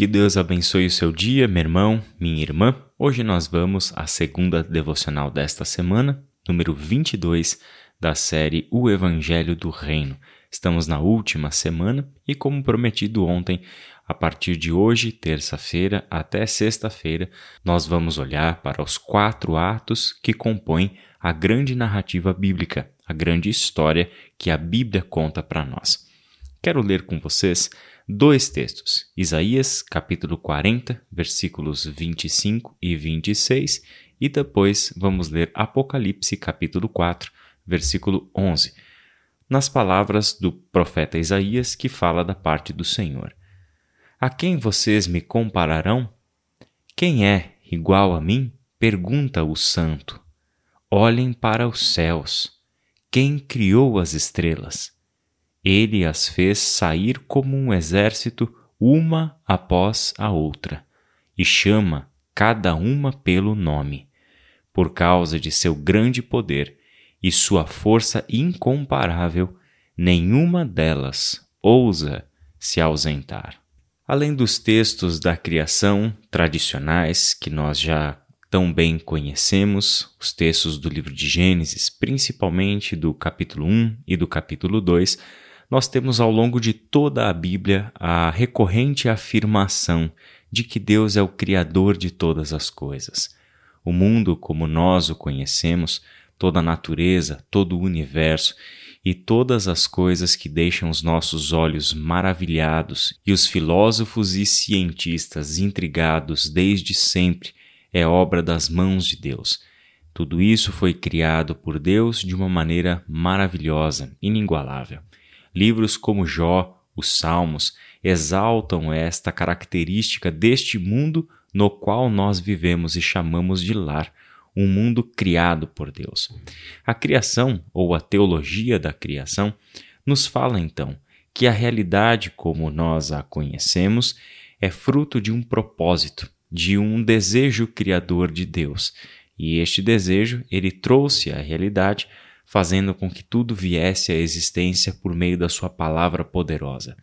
Que Deus abençoe o seu dia, meu irmão, minha irmã. Hoje nós vamos à segunda devocional desta semana, número 22 da série O Evangelho do Reino. Estamos na última semana e, como prometido ontem, a partir de hoje, terça-feira, até sexta-feira, nós vamos olhar para os quatro atos que compõem a grande narrativa bíblica, a grande história que a Bíblia conta para nós. Quero ler com vocês dois textos: Isaías, capítulo 40, versículos 25 e 26, e depois vamos ler Apocalipse, capítulo 4, versículo 11, nas palavras do profeta Isaías que fala da parte do Senhor. A quem vocês me compararão? Quem é igual a mim? Pergunta o santo. Olhem para os céus. Quem criou as estrelas? Ele as fez sair como um exército, uma após a outra, e chama cada uma pelo nome. Por causa de seu grande poder e sua força incomparável, nenhuma delas ousa se ausentar. Além dos textos da criação tradicionais que nós já tão bem conhecemos, os textos do livro de Gênesis, principalmente do capítulo 1 e do capítulo 2, nós temos ao longo de toda a Bíblia a recorrente afirmação de que Deus é o Criador de todas as coisas. O mundo, como nós o conhecemos, toda a natureza, todo o universo e todas as coisas que deixam os nossos olhos maravilhados e os filósofos e cientistas intrigados desde sempre, é obra das mãos de Deus. Tudo isso foi criado por Deus de uma maneira maravilhosa, inigualável. Livros como Jó, os Salmos, exaltam esta característica deste mundo no qual nós vivemos e chamamos de lar, um mundo criado por Deus. A criação, ou a teologia da criação, nos fala então que a realidade como nós a conhecemos é fruto de um propósito, de um desejo criador de Deus. E este desejo ele trouxe à realidade fazendo com que tudo viesse à existência por meio da Sua palavra poderosa.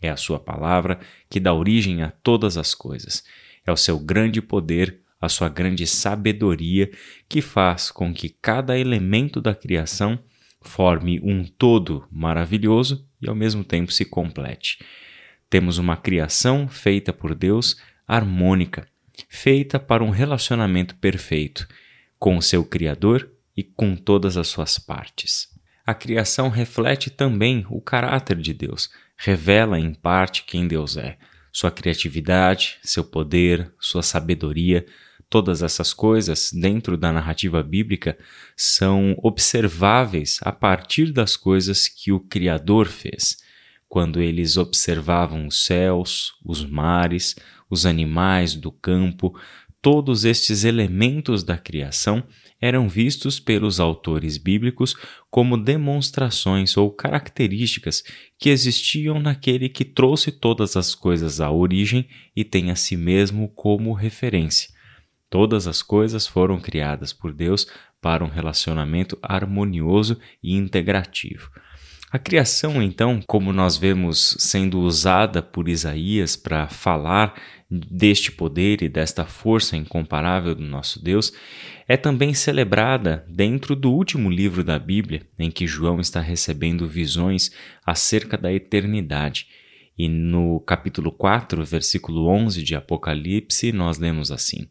É a Sua palavra que dá origem a todas as coisas. É o seu grande poder, a sua grande sabedoria que faz com que cada elemento da criação forme um todo maravilhoso e ao mesmo tempo se complete. Temos uma criação feita por Deus harmônica, feita para um relacionamento perfeito com o seu Criador e com todas as suas partes. A criação reflete também o caráter de Deus, revela em parte quem Deus é, sua criatividade, seu poder, sua sabedoria. Todas essas coisas, dentro da narrativa bíblica, são observáveis a partir das coisas que o Criador fez. Quando eles observavam os céus, os mares, os animais do campo, todos estes elementos da criação eram vistos pelos autores bíblicos como demonstrações ou características que existiam naquele que trouxe todas as coisas à origem e tem a si mesmo como referência. Todas as coisas foram criadas por Deus para um relacionamento harmonioso e integrativo. A criação, então, como nós vemos sendo usada por Isaías para falar deste poder e desta força incomparável do nosso Deus, é também celebrada dentro do último livro da Bíblia, em que João está recebendo visões acerca da eternidade. E no capítulo 4, versículo 11 de Apocalipse, nós lemos assim: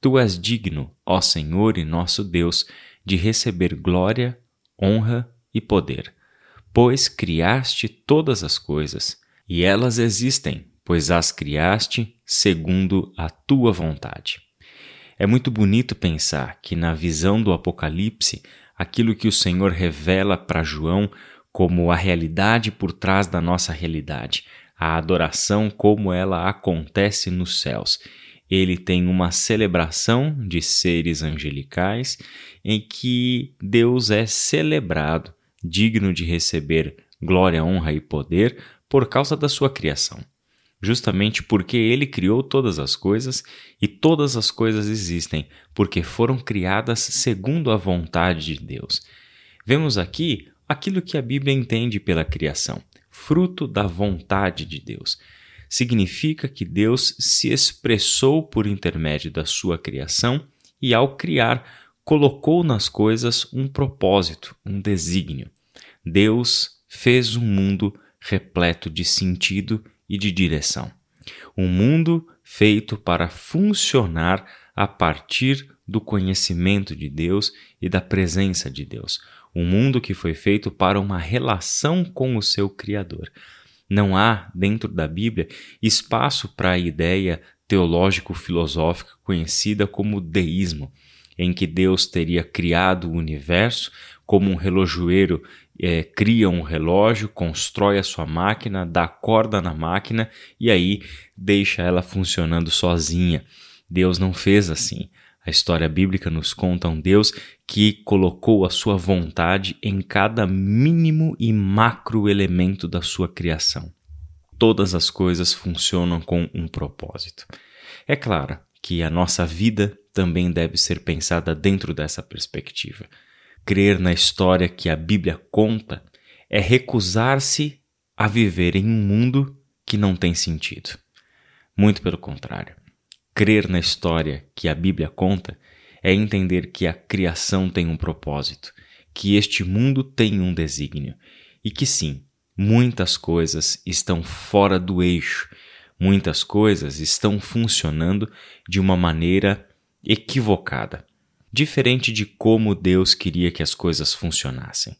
Tu és digno, ó Senhor e nosso Deus, de receber glória, honra e poder pois criaste todas as coisas, e elas existem, pois as criaste segundo a tua vontade. É muito bonito pensar que na visão do Apocalipse, aquilo que o Senhor revela para João como a realidade por trás da nossa realidade, a adoração como ela acontece nos céus. Ele tem uma celebração de seres angelicais em que Deus é celebrado digno de receber glória, honra e poder por causa da sua criação. Justamente porque ele criou todas as coisas e todas as coisas existem porque foram criadas segundo a vontade de Deus. Vemos aqui aquilo que a Bíblia entende pela criação, fruto da vontade de Deus. significa que Deus se expressou por intermédio da sua criação e, ao criar, colocou nas coisas um propósito, um desígnio. Deus fez um mundo repleto de sentido e de direção. Um mundo feito para funcionar a partir do conhecimento de Deus e da presença de Deus. Um mundo que foi feito para uma relação com o seu Criador. Não há, dentro da Bíblia, espaço para a ideia teológico-filosófica conhecida como deísmo, em que Deus teria criado o universo como um relojoeiro é, cria um relógio, constrói a sua máquina, dá corda na máquina e aí deixa ela funcionando sozinha. Deus não fez assim. A história bíblica nos conta um Deus que colocou a sua vontade em cada mínimo e macro elemento da sua criação. Todas as coisas funcionam com um propósito. É claro que a nossa vida também deve ser pensada dentro dessa perspectiva. Crer na história que a Bíblia conta é recusar-se a viver em um mundo que não tem sentido. Muito pelo contrário. Crer na história que a Bíblia conta é entender que a criação tem um propósito, que este mundo tem um desígnio e que sim, muitas coisas estão fora do eixo, muitas coisas estão funcionando de uma maneira equivocada, diferente de como Deus queria que as coisas funcionassem.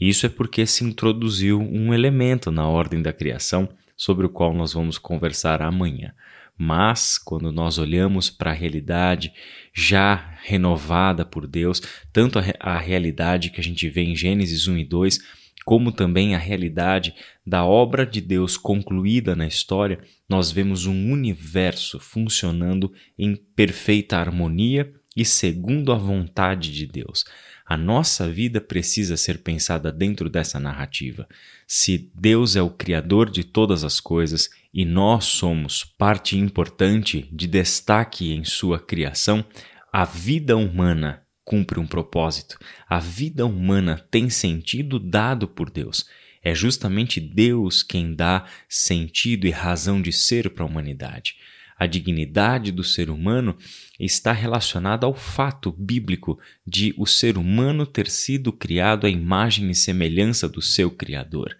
Isso é porque se introduziu um elemento na ordem da criação sobre o qual nós vamos conversar amanhã. Mas, quando nós olhamos para a realidade já renovada por Deus, tanto a, a, realidade que a gente vê em Gênesis 1 e 2, como também a realidade da obra de Deus concluída na história, nós vemos um universo funcionando em perfeita harmonia e segundo a vontade de Deus. A nossa vida precisa ser pensada dentro dessa narrativa. Se Deus é o Criador de todas as coisas e nós somos parte importante de destaque em sua criação, a vida humana cumpre um propósito. A vida humana tem sentido dado por Deus. É justamente Deus quem dá sentido e razão de ser para a humanidade. A dignidade do ser humano está relacionada ao fato bíblico de o ser humano ter sido criado à imagem e semelhança do seu Criador.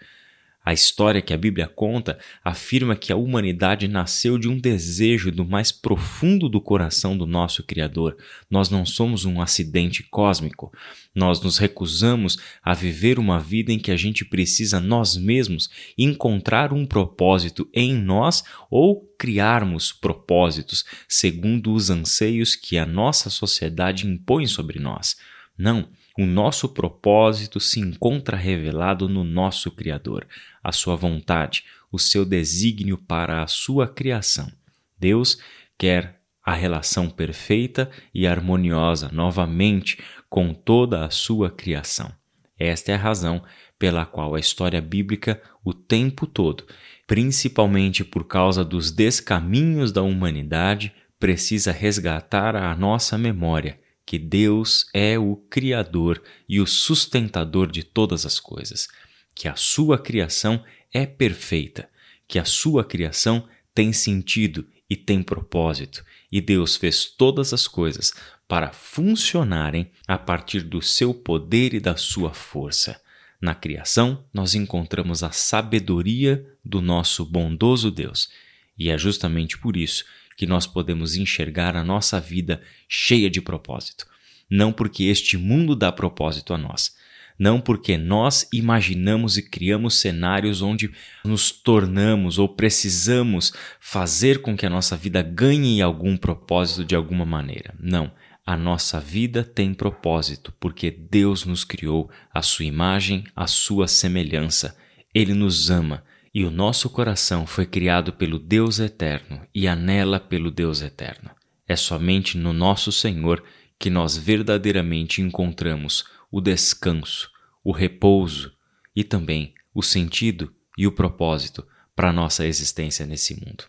A história que a Bíblia conta afirma que a humanidade nasceu de um desejo do mais profundo do coração do nosso Criador. Nós não somos um acidente cósmico. Nós nos recusamos a viver uma vida em que a gente precisa nós mesmos encontrar um propósito em nós ou criarmos propósitos segundo os anseios que a nossa sociedade impõe sobre nós. Não, o nosso propósito se encontra revelado no nosso Criador, a sua vontade, o seu desígnio para a sua criação. Deus quer a relação perfeita e harmoniosa novamente com toda a sua criação. Esta é a razão pela qual a história bíblica, o tempo todo, principalmente por causa dos descaminhos da humanidade, precisa resgatar a nossa memória que Deus é o Criador e o sustentador de todas as coisas, que a sua criação é perfeita, que a sua criação tem sentido e tem propósito, e Deus fez todas as coisas para funcionarem a partir do seu poder e da sua força. Na criação, nós encontramos a sabedoria do nosso bondoso Deus, e é justamente por isso que nós podemos enxergar a nossa vida cheia de propósito. Não porque este mundo dá propósito a nós, não porque nós imaginamos e criamos cenários onde nos tornamos ou precisamos fazer com que a nossa vida ganhe algum propósito de alguma maneira. Não. A nossa vida tem propósito porque Deus nos criou a sua imagem, a sua semelhança. Ele nos ama e o nosso coração foi criado pelo Deus eterno e anela pelo Deus eterno. É somente no nosso Senhor que nós verdadeiramente encontramos o descanso, o repouso e também o sentido e o propósito para a nossa existência nesse mundo.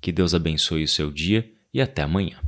Que Deus abençoe o seu dia e até amanhã.